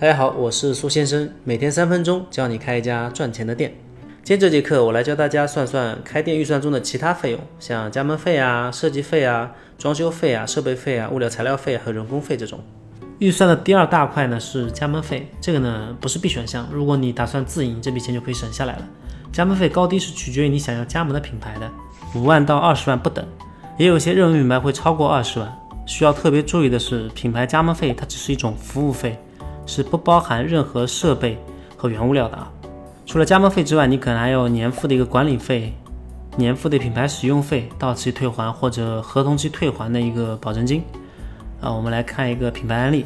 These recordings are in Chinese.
大家好，我是苏先生，每天三分钟教你开一家赚钱的店。今天这节课我来教大家算算开店预算中的其他费用，像加盟费啊、设计费啊、装修费啊、设备费啊、物料材料费和人工费这种。预算的第二大块呢是加盟费，这个呢不是必选项，如果你打算自营，这笔钱就可以省下来了。加盟费高低是取决于你想要加盟的品牌的，五万到二十万不等，也有些热门品牌会超过二十万。需要特别注意的是，品牌加盟费它只是一种服务费。是不包含任何设备和原物料的啊。除了加盟费之外，你可能还有年付的一个管理费、年付的品牌使用费、到期退还或者合同期退还的一个保证金。啊，我们来看一个品牌案例。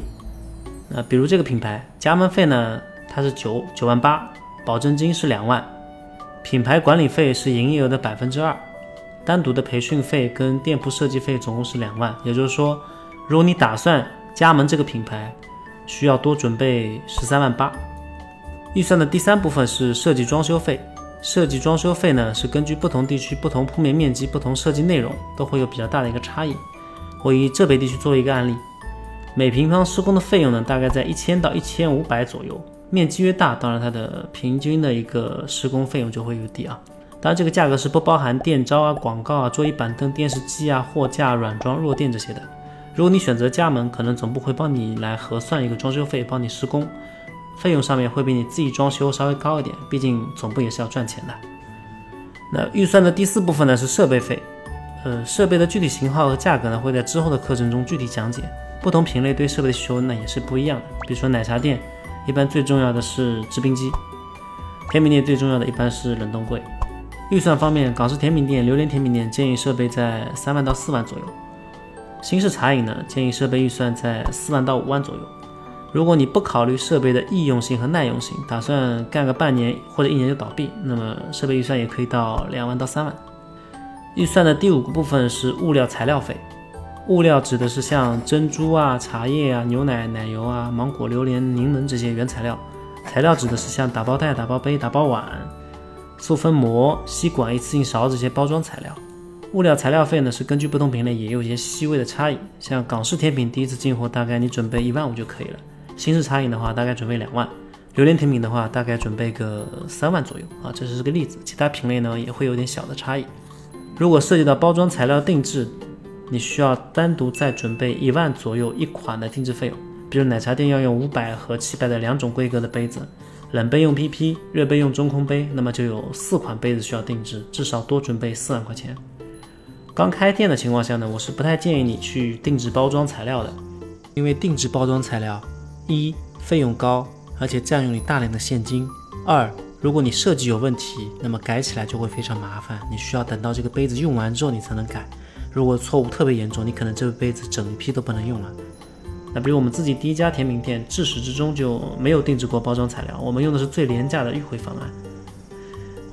那比如这个品牌加盟费呢，它是九九万八，保证金是两万，品牌管理费是营业额的百分之二，单独的培训费跟店铺设计费总共是两万。也就是说，如果你打算加盟这个品牌，需要多准备十三万八，预算的第三部分是设计装修费。设计装修费呢是根据不同地区、不同铺面面积、不同设计内容都会有比较大的一个差异。我以浙北地区作为一个案例，每平方施工的费用呢大概在一千到一千五百左右。面积越大，当然它的平均的一个施工费用就会越低啊。当然这个价格是不包含电招啊、广告啊、桌椅板凳、电视机啊、货架、软装、弱电这些的。如果你选择加盟，可能总部会帮你来核算一个装修费，帮你施工，费用上面会比你自己装修稍微高一点，毕竟总部也是要赚钱的。那预算的第四部分呢是设备费，呃，设备的具体型号和价格呢会在之后的课程中具体讲解，不同品类对设备的需求呢也是不一样的。比如说奶茶店，一般最重要的是制冰机；甜品店最重要的一般是冷冻柜。预算方面，港式甜品店、榴莲甜品店建议设备在三万到四万左右。新式茶饮呢，建议设备预算在四万到五万左右。如果你不考虑设备的易用性和耐用性，打算干个半年或者一年就倒闭，那么设备预算也可以到两万到三万。预算的第五个部分是物料材料费。物料指的是像珍珠啊、茶叶啊、牛奶、奶油啊、芒果、榴莲、柠檬这些原材料。材料指的是像打包袋、打包杯、打包碗、塑封膜、吸管、一次性勺这些包装材料。物料材料费呢是根据不同品类也有一些细微的差异，像港式甜品第一次进货大概你准备一万五就可以了，新式茶饮的话大概准备两万，榴莲甜品的话大概准备个三万左右啊，这是个例子，其他品类呢也会有点小的差异。如果涉及到包装材料定制，你需要单独再准备一万左右一款的定制费用，比如奶茶店要用五百和七百的两种规格的杯子，冷杯用 PP，热杯用中空杯，那么就有四款杯子需要定制，至少多准备四万块钱。刚开店的情况下呢，我是不太建议你去定制包装材料的，因为定制包装材料，一费用高，而且占用你大量的现金；二，如果你设计有问题，那么改起来就会非常麻烦，你需要等到这个杯子用完之后你才能改。如果错误特别严重，你可能这个杯子整一批都不能用了。那比如我们自己第一家甜品店，至始至终就没有定制过包装材料，我们用的是最廉价的预汇方案。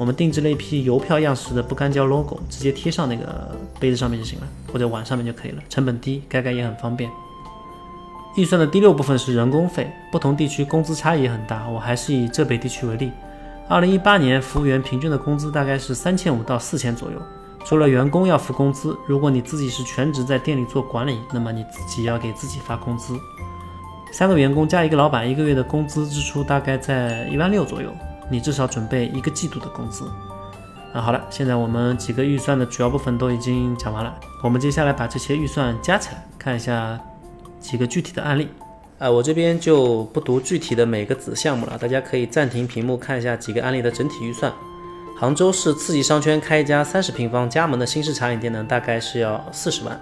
我们定制了一批邮票样式的不干胶 logo，直接贴上那个杯子上面就行了，或者碗上面就可以了，成本低，改改也很方便。预算的第六部分是人工费，不同地区工资差异很大，我还是以浙北地区为例。二零一八年服务员平均的工资大概是三千五到四千左右，除了员工要付工资，如果你自己是全职在店里做管理，那么你自己要给自己发工资。三个员工加一个老板，一个月的工资支出大概在一万六左右。你至少准备一个季度的工资。那好了，现在我们几个预算的主要部分都已经讲完了，我们接下来把这些预算加起来，看一下几个具体的案例。啊，我这边就不读具体的每个子项目了，大家可以暂停屏幕看一下几个案例的整体预算。杭州市次级商圈开一家三十平方加盟的新式茶饮店呢，大概是要四十万；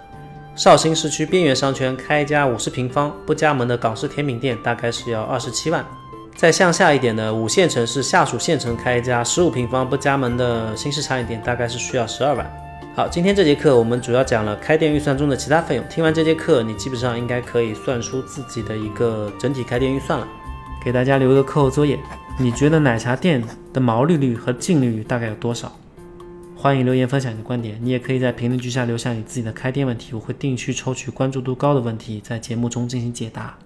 绍兴市区边缘商圈开一家五十平方不加盟的港式甜品店，大概是要二十七万。再向下一点的五线城市下属县城开一家十五平方不加盟的新式茶饮店，大概是需要十二万。好，今天这节课我们主要讲了开店预算中的其他费用。听完这节课，你基本上应该可以算出自己的一个整体开店预算了。给大家留个课后作业，你觉得奶茶店的毛利率和净利率大概有多少？欢迎留言分享你的观点。你也可以在评论区下留下你自己的开店问题，我会定期抽取关注度高的问题，在节目中进行解答。